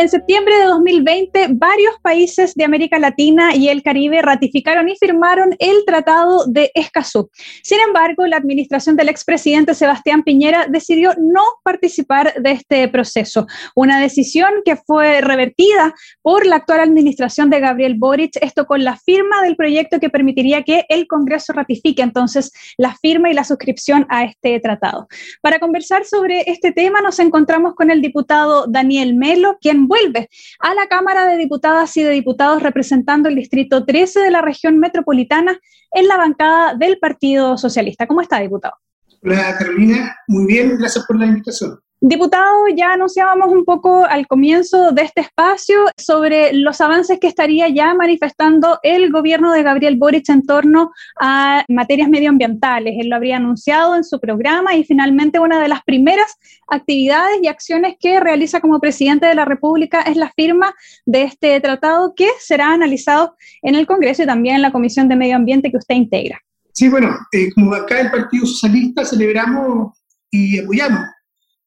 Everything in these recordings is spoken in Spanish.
En septiembre de 2020, varios países de América Latina y el Caribe ratificaron y firmaron el Tratado de Escazú. Sin embargo, la administración del expresidente Sebastián Piñera decidió no participar de este proceso, una decisión que fue revertida por la actual administración de Gabriel Boric, esto con la firma del proyecto que permitiría que el Congreso ratifique entonces la firma y la suscripción a este tratado. Para conversar sobre este tema nos encontramos con el diputado Daniel Melo, quien vuelve a la Cámara de Diputadas y de Diputados representando el Distrito 13 de la región metropolitana en la bancada del Partido Socialista. ¿Cómo está, diputado? Hola, Carolina. Muy bien, gracias por la invitación. Diputado, ya anunciábamos un poco al comienzo de este espacio sobre los avances que estaría ya manifestando el gobierno de Gabriel Boric en torno a materias medioambientales. Él lo habría anunciado en su programa y finalmente una de las primeras actividades y acciones que realiza como presidente de la República es la firma de este tratado que será analizado en el Congreso y también en la Comisión de Medio Ambiente que usted integra. Sí, bueno, eh, como acá el Partido Socialista celebramos y apoyamos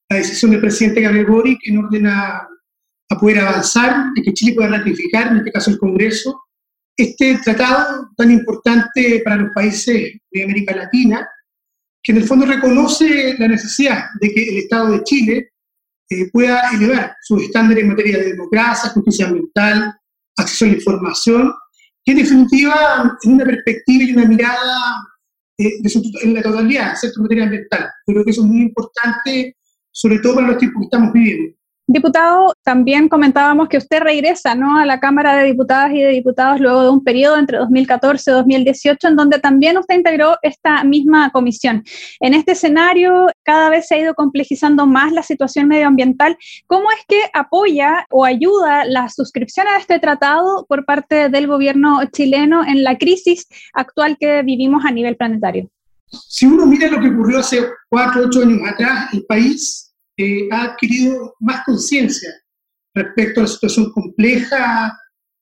la decisión del presidente Gabriel Boric en orden a, poder avanzar y que Chile pueda ratificar, en este caso el Congreso, este tratado tan importante para los países de América Latina, que en el fondo reconoce la necesidad de que el Estado de Chile eh, pueda elevar sus estándares en materia de democracia, justicia ambiental, acceso a la información, y en definitiva en una perspectiva y una mirada eh, en la totalidad, ¿cierto? en materia ambiental. Creo que eso es muy importante sobre todo para los tiempos que estamos viviendo. Diputado, también comentábamos que usted regresa ¿no? a la Cámara de Diputadas y de Diputados luego de un periodo entre 2014 y 2018 en donde también usted integró esta misma comisión. En este escenario cada vez se ha ido complejizando más la situación medioambiental. ¿Cómo es que apoya o ayuda la suscripción a este tratado por parte del gobierno chileno en la crisis actual que vivimos a nivel planetario? Si uno mira lo que ocurrió hace cuatro, ocho años atrás, el país eh, ha adquirido más conciencia respecto a la situación compleja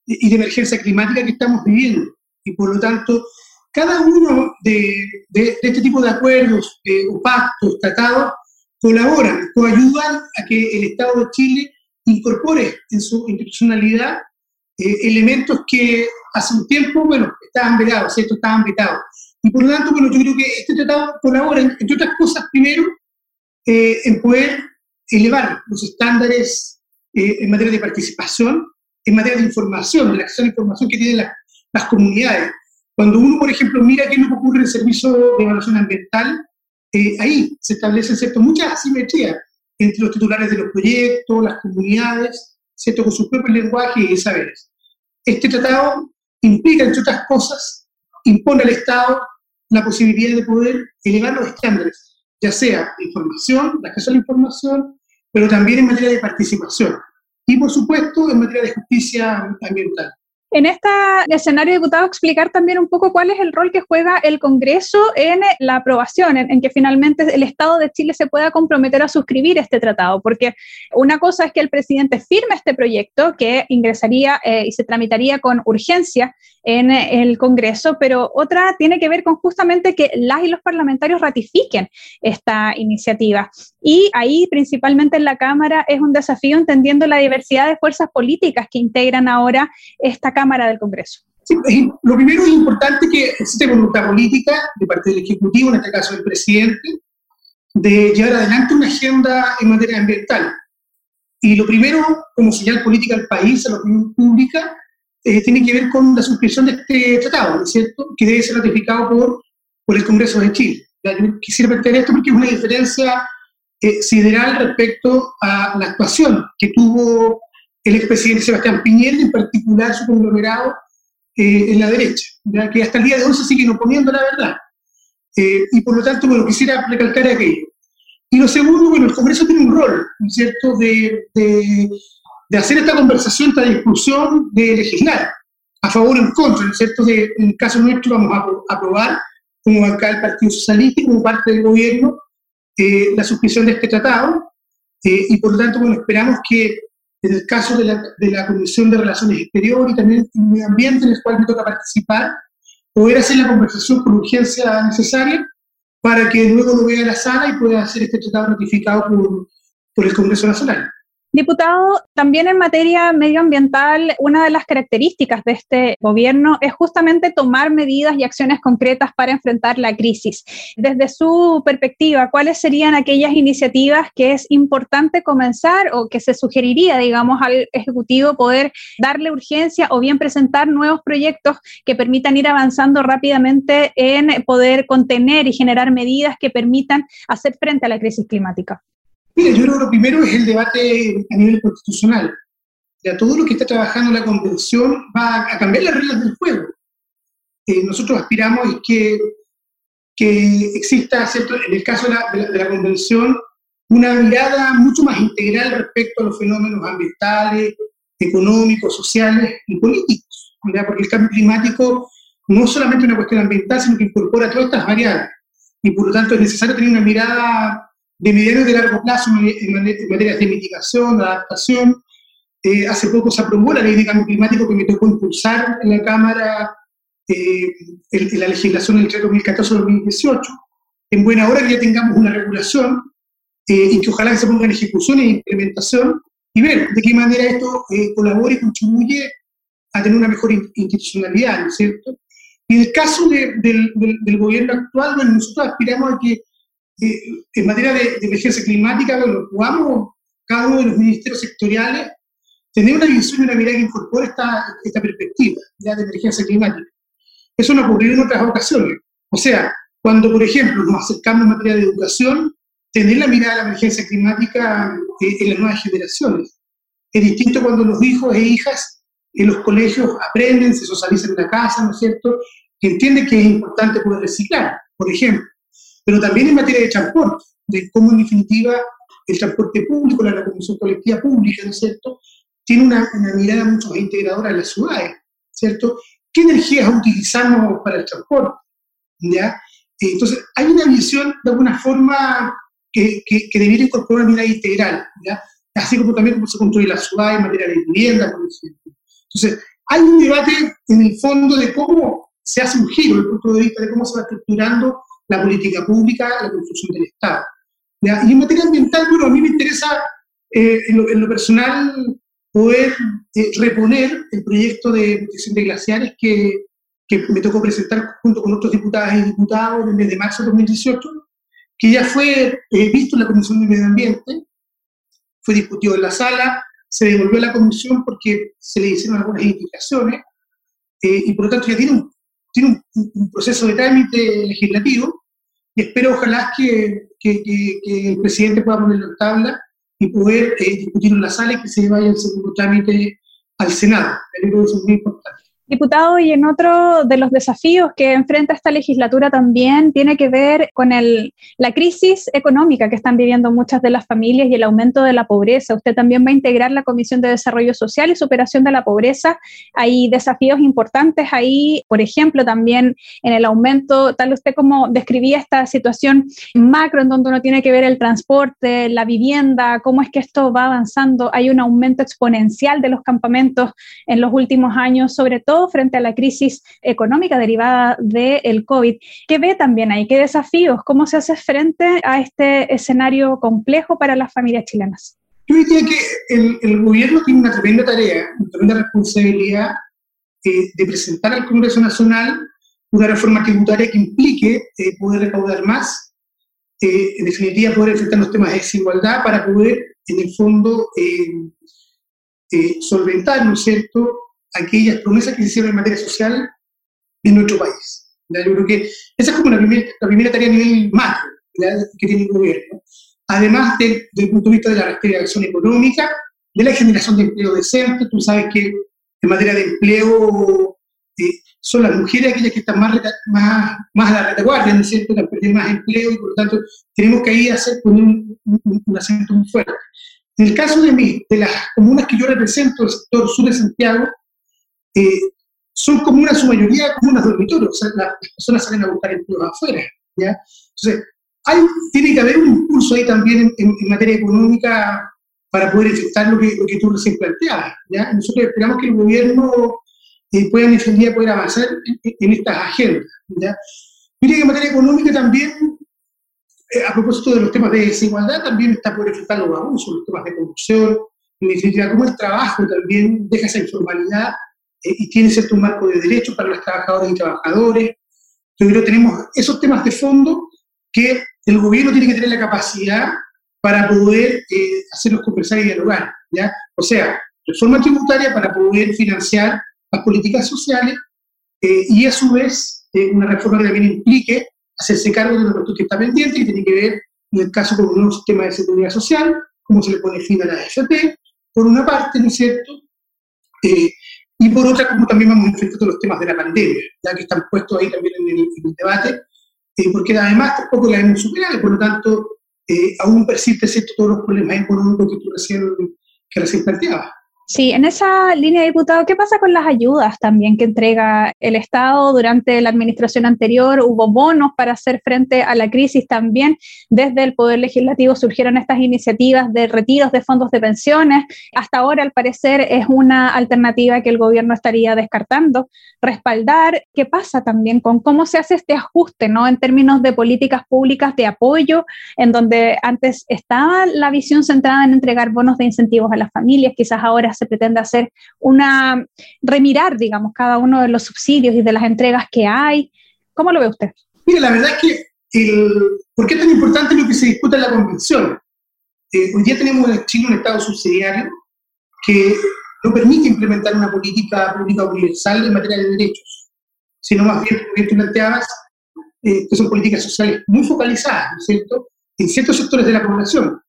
y de emergencia climática que estamos viviendo. Y por lo tanto, cada uno de, este tipo de acuerdos eh, o pactos, tratados, colaboran, coayudan a que el Estado de Chile incorpore en su institucionalidad eh, elementos que hace un tiempo, bueno, estaban vedados, ¿cierto? Estaban vetados. Y por lo tanto, bueno, yo creo que este tratado colabora, entre otras cosas, primero, eh, en poder elevar los estándares eh, en materia de participación, en materia de información, de la acción de información que tienen las comunidades. Cuando uno, por ejemplo, mira qué es lo que ocurre en el servicio de evaluación ambiental, eh, ahí se establecen ¿cierto? muchas asimetrías entre los titulares de los proyectos, las comunidades, ¿cierto? con sus propios lenguajes y saberes. Este tratado implica, entre otras cosas, impone al Estado la posibilidad de poder elevar los estándares, ya sea información, de acceso a la información, pero también en materia de participación y, por supuesto, en materia de justicia ambiental. En este escenario, diputado, explicar también un poco cuál es el rol que juega el Congreso en la aprobación, en, que finalmente el Estado de Chile se pueda comprometer a suscribir este tratado, porque una cosa es que el presidente firme este proyecto que ingresaría eh, y se tramitaría con urgencia en el Congreso, pero otra tiene que ver con justamente que las y los parlamentarios ratifiquen esta iniciativa. Y ahí, principalmente en la Cámara, es un desafío entendiendo la diversidad de fuerzas políticas que integran ahora esta Cámara del Congreso. lo primero es importante que existe voluntad política de parte del Ejecutivo, en este caso del presidente, de llevar adelante una agenda en materia ambiental. Y lo primero, como señal política al país, a la opinión pública, eh, tiene que ver con la suscripción de este tratado, ¿no es cierto?, que debe ser ratificado por, por el Congreso de Chile. Yo quisiera plantear esto porque es una diferencia eh, sideral respecto a la actuación que tuvo el expresidente Sebastián Piñera, en particular su conglomerado eh, en la derecha, ya que hasta el día de hoy se siguen oponiendo la verdad. Eh, y por lo tanto, bueno, quisiera recalcar aquello. Y lo segundo, bueno, el Congreso tiene un rol, ¿no es cierto?, de, de, de hacer esta conversación, esta discusión, de legislar a favor o en contra, ¿no es cierto?, de, en el caso nuestro vamos a aprobar, como acá el Partido Socialista, como parte del gobierno, eh, la suscripción de este tratado, eh, y por lo tanto, bueno, esperamos que en el caso de la, de la Comisión de Relaciones Exteriores y también el Ambiente, en el cual me toca participar, poder hacer la conversación con urgencia necesaria para que luego lo vea la sala y pueda hacer este tratado ratificado por, por el Congreso Nacional. Diputado, también en materia medioambiental, una de las características de este gobierno es justamente tomar medidas y acciones concretas para enfrentar la crisis. Desde su perspectiva, ¿cuáles serían aquellas iniciativas que es importante comenzar o que se sugeriría, digamos, al Ejecutivo poder darle urgencia o bien presentar nuevos proyectos que permitan ir avanzando rápidamente en poder contener y generar medidas que permitan hacer frente a la crisis climática? Mira, yo creo que lo primero es el debate a nivel constitucional. Ya todo lo que está trabajando la convención va a cambiar las reglas del juego. Eh, nosotros aspiramos que, que exista, en el caso de la, de, la, convención, una mirada mucho más integral respecto a los fenómenos ambientales, económicos, sociales y políticos. Porque el cambio climático no es solamente una cuestión ambiental, sino que incorpora todas estas variables. Y por lo tanto es necesario tener una mirada de y de largo plazo en, materia de mitigación, de adaptación. Eh, hace poco se aprobó la ley de cambio climático que me tocó impulsar en la Cámara eh, en, la legislación del 2014-2018. En buena hora que ya tengamos una regulación eh, y que ojalá se ponga en ejecución e implementación y ver de qué manera esto colabora y contribuye a tener una mejor institucionalidad, ¿no es cierto? Y en el caso del, del, gobierno actual, bueno, nosotros aspiramos a que en materia de, emergencia climática, bueno, podamos cada uno de los ministerios sectoriales tener una visión y una mirada que incorpore esta, esta perspectiva de emergencia climática. Eso no ocurrió en otras ocasiones. O sea, cuando, por ejemplo, nos acercamos en materia de educación, tener la mirada de la emergencia climática eh, en las nuevas generaciones. Es distinto cuando los hijos e hijas en los colegios aprenden, se socializan en la casa, ¿no es cierto? Que entienden que es importante poder reciclar, por ejemplo pero también en materia de transporte, de cómo en definitiva el transporte público, la locomoción colectiva pública, ¿no es cierto?, tiene una, mirada mucho más integradora de las ciudades, ¿cierto? ¿Qué energías utilizamos para el transporte? ¿Ya? Entonces, hay una visión de alguna forma que, que, que debería incorporar una mirada integral, ¿ya? así como también cómo se construye la ciudad en materia de vivienda, por ejemplo. Entonces, hay un debate en el fondo de cómo se hace un giro el punto de vista de cómo se va estructurando la política pública, la construcción del Estado. Y en materia ambiental, bueno, a mí me interesa eh, en, lo, personal poder eh, reponer el proyecto de protección de glaciares que, que, me tocó presentar junto con otros diputadas y diputados en el mes de marzo de 2018, que ya fue eh, visto en la Comisión de Medio Ambiente, fue discutido en la sala, se devolvió a la comisión porque se le hicieron algunas indicaciones, y por lo tanto ya tiene un tiene un, proceso de trámite legislativo y espero ojalá que, el presidente pueda ponerlo en tabla y poder eh, discutirlo en la sala y que se vaya el segundo trámite al Senado. Creo que eso es muy importante. Diputado, y en otro de los desafíos que enfrenta esta legislatura también tiene que ver con el, la crisis económica que están viviendo muchas de las familias y el aumento de la pobreza. Usted también va a integrar la Comisión de Desarrollo Social y Superación de la Pobreza. Hay desafíos importantes ahí, por ejemplo, también en el aumento, tal usted como describía esta situación macro en donde uno tiene que ver el transporte, la vivienda, cómo es que esto va avanzando. Hay un aumento exponencial de los campamentos en los últimos años, sobre todo frente a la crisis económica derivada del COVID. ¿Qué ve también ahí? ¿Qué desafíos? ¿Cómo se hace frente a este escenario complejo para las familias chilenas? Yo diría que el, gobierno tiene una tremenda tarea, una tremenda responsabilidad eh, de presentar al Congreso Nacional una reforma tributaria que implique eh, poder recaudar más, eh, en definitiva poder enfrentar los temas de desigualdad para poder, en el fondo, solventar, ¿no es cierto?, aquellas promesas que se hicieron en materia social en nuestro país. Yo creo que esa es como la, la primera tarea a nivel macro que tiene el gobierno. Además desde el punto de vista de la reactivación económica, de la generación de empleo decente, tú sabes que en materia de empleo eh, son las mujeres aquellas que están más, más, más a la retaguardia, ¿no es cierto?, que han perdido más empleo y por lo tanto tenemos que ahí hacer un, un, acento muy fuerte. En el caso de, mí, de las comunas que yo represento, el sector sur de Santiago, eh, son comunas, su mayoría comunas dormitorios, o sea, las personas salen a buscar empleo afuera, ¿ya? Entonces, hay, tiene que haber un impulso ahí también en, materia económica para poder efectuar lo que, lo que tú recién planteabas, ¿ya? Nosotros esperamos que el gobierno eh, puedan defender poder avanzar en, estas agendas. ¿ya? Mire que en materia económica también, eh, a propósito de los temas de desigualdad, también está por enfrentar los abusos, los temas de corrupción, en definitiva, cómo el trabajo también deja esa informalidad y tiene cierto marco de derechos para los trabajadores y trabajadores. Que tenemos esos temas de fondo que el gobierno tiene que tener la capacidad para poder eh, hacerlos conversar y dialogar. ¿ya? O sea, reforma tributaria para poder financiar las políticas sociales eh, y a su vez eh, una reforma que también implique hacerse cargo de lo que está pendiente, que tiene que ver en el caso con un nuevo sistema de seguridad social, cómo se le pone fin a la AFP, por una parte, ¿no es cierto? Eh, y por otra, como también vamos todos los temas de la pandemia, ya que están puestos ahí también en el, debate, porque además tampoco la hemos superado, y por lo tanto aún persiste todos los problemas económicos que tú recién, que recién planteabas. Sí, en esa línea, diputado, ¿qué pasa con las ayudas también que entrega el Estado durante la administración anterior? Hubo bonos para hacer frente a la crisis también. Desde el Poder Legislativo surgieron estas iniciativas de retiros de fondos de pensiones. Hasta ahora, al parecer, es una alternativa que el gobierno estaría descartando. Respaldar, ¿qué pasa también con cómo se hace este ajuste ¿no? en términos de políticas públicas de apoyo, en donde antes estaba la visión centrada en entregar bonos de incentivos a las familias, quizás ahora se pretende hacer una, remirar, digamos, cada uno de los subsidios y de las entregas que hay. ¿Cómo lo ve usted? Mire, la verdad es que, el, ¿por qué es tan importante lo que se disputa en la convención? Eh, hoy día tenemos en Chile un Estado subsidiario que no permite implementar una política pública universal en materia de derechos, sino más bien, como tú planteabas, eh, que son políticas sociales muy focalizadas, ¿no es cierto?, en ciertos sectores de la población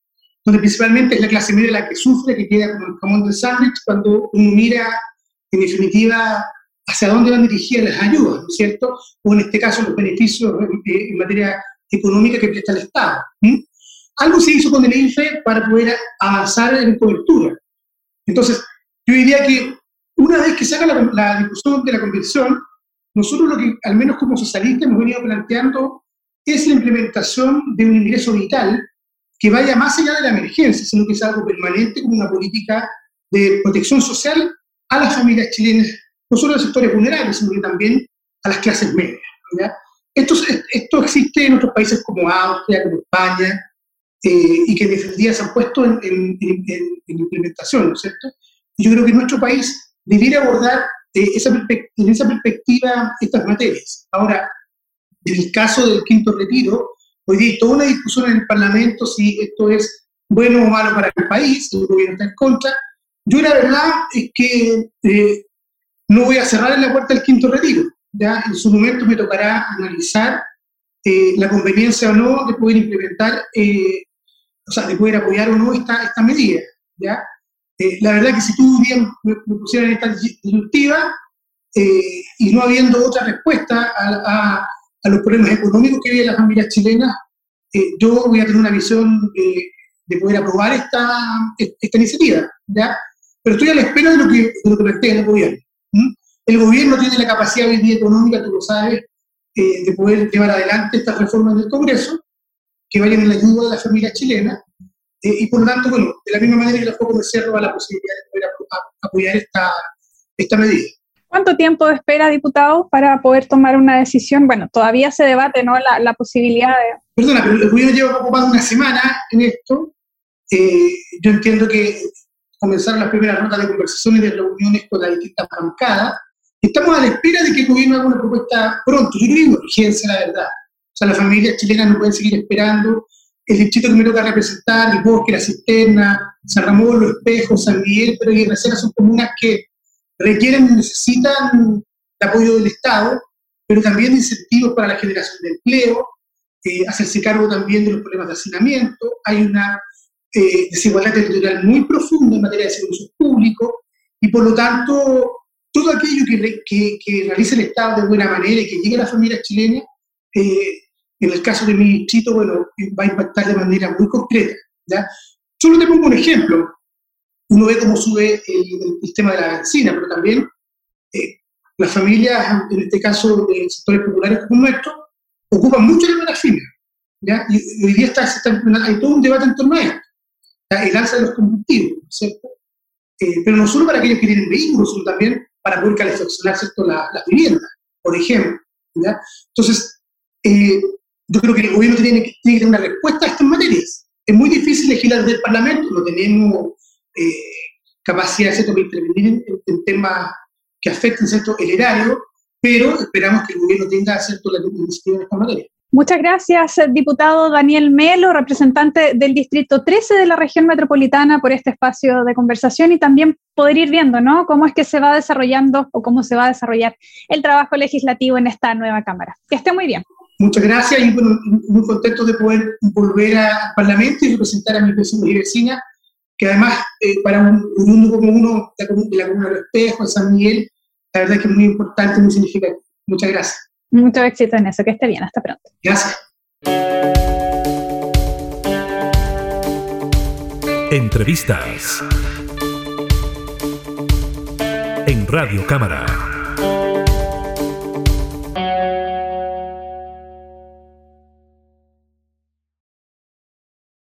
donde principalmente es la clase media la que sufre, que queda como el jamón del sándwich cuando uno mira, en definitiva, hacia dónde van dirigidas las ayudas, ¿no es cierto? O en este caso los beneficios en, materia económica que presta el Estado. Algo se hizo con el INFE para poder avanzar en cobertura. Entonces, yo diría que una vez que se haga la, la discusión de la convención, nosotros lo que, al menos como socialistas, hemos venido planteando es la implementación de un ingreso vital que vaya más allá de la emergencia, sino que sea algo permanente como una política de protección social a las familias chilenas, no solo a los sectores vulnerables, sino que también a las clases medias. Esto, esto existe en otros países como Austria, como España, eh, y que en definitiva se han puesto en, implementación, ¿no es cierto? Yo creo que nuestro país debiera abordar eh, esa en esa perspectiva estas materias. Ahora, en el caso del quinto retiro, Hoy día toda una discusión en el Parlamento si esto es bueno o malo para el país, el gobierno está en contra. Yo la verdad es que eh, no voy a cerrar la puerta del quinto retiro. ¿ya? En su momento me tocará analizar eh, la conveniencia o no de poder implementar, eh, o sea, de poder apoyar o no esta, esta medida. ¿ya? la verdad que si tú bien me, pusieran esta disyuntiva y no habiendo otra respuesta a los problemas económicos que viven las familias chilenas, eh, yo voy a tener una visión de poder aprobar esta, esta iniciativa, ¿ya? Pero estoy a la espera de lo que, de lo que el gobierno. El gobierno tiene la capacidad hoy día económica, tú lo sabes, eh, de poder llevar adelante estas reformas del Congreso, que vayan en la ayuda de las familias chilenas, eh, y por lo tanto, bueno, de la misma manera que la Foco me cerro a la posibilidad de poder apoyar esta, esta medida. ¿Cuánto tiempo espera, diputado, para poder tomar una decisión? Bueno, todavía se debate ¿no? la, posibilidad de... Perdona, pero el gobierno lleva de una semana en esto. Eh, yo entiendo que comenzaron las primeras notas de conversaciones y de reuniones con las distintas bancadas. Estamos a la espera de que el gobierno haga una propuesta pronto. Yo creo que urgencia, la verdad. O sea, las familias chilenas no pueden seguir esperando. El distrito que me toca representar, el bosque, la cisterna, San Ramón, Los Espejos, San Miguel, pero y Reserva son comunas que requieren necesitan el apoyo del Estado, pero también incentivos para la generación de empleo, eh, hacerse cargo también de los problemas de hacinamiento, hay una eh, desigualdad territorial muy profunda en materia de servicios públicos, y por lo tanto, todo aquello que, que, que realice el Estado de buena manera y que llegue a las familias chilenas, eh, en el caso de mi distrito, bueno, va a impactar de manera muy concreta. ¿ya? Solo te pongo un ejemplo uno ve cómo sube el, tema de la benzina, pero también eh, las familias, en este caso de sectores populares como nuestro, ocupan mucho la las ¿ya? Y, hoy día está, hay todo un debate en torno a esto, el alza de los combustibles, ¿cierto? Eh, pero no solo para aquellos que tienen vehículos, sino también para poder calefaccionar las la viviendas, por ejemplo. Entonces, eh, yo creo que el gobierno tiene que, tener una respuesta a estas materias. Es muy difícil legislar desde el Parlamento, no tenemos eh, capacidad de intervenir en, temas que afecten ¿cierto? el erario, pero esperamos que el gobierno tenga ¿cierto? la iniciativa en esta materia. Muchas gracias, diputado Daniel Melo, representante del Distrito 13 de la región metropolitana, por este espacio de conversación y también poder ir viendo ¿no? cómo es que se va desarrollando o cómo se va a desarrollar el trabajo legislativo en esta nueva Cámara. Que esté muy bien. Muchas gracias y muy contento de poder volver al Parlamento y representar a mis vecinos y vecinas, que además eh, para un, mundo como uno, de la Comuna del Espejo, San Miguel, la verdad es que es muy importante y muy significativo. Muchas gracias. Mucho éxito en eso, que esté bien, hasta pronto. Gracias. Entrevistas en Radio Cámara.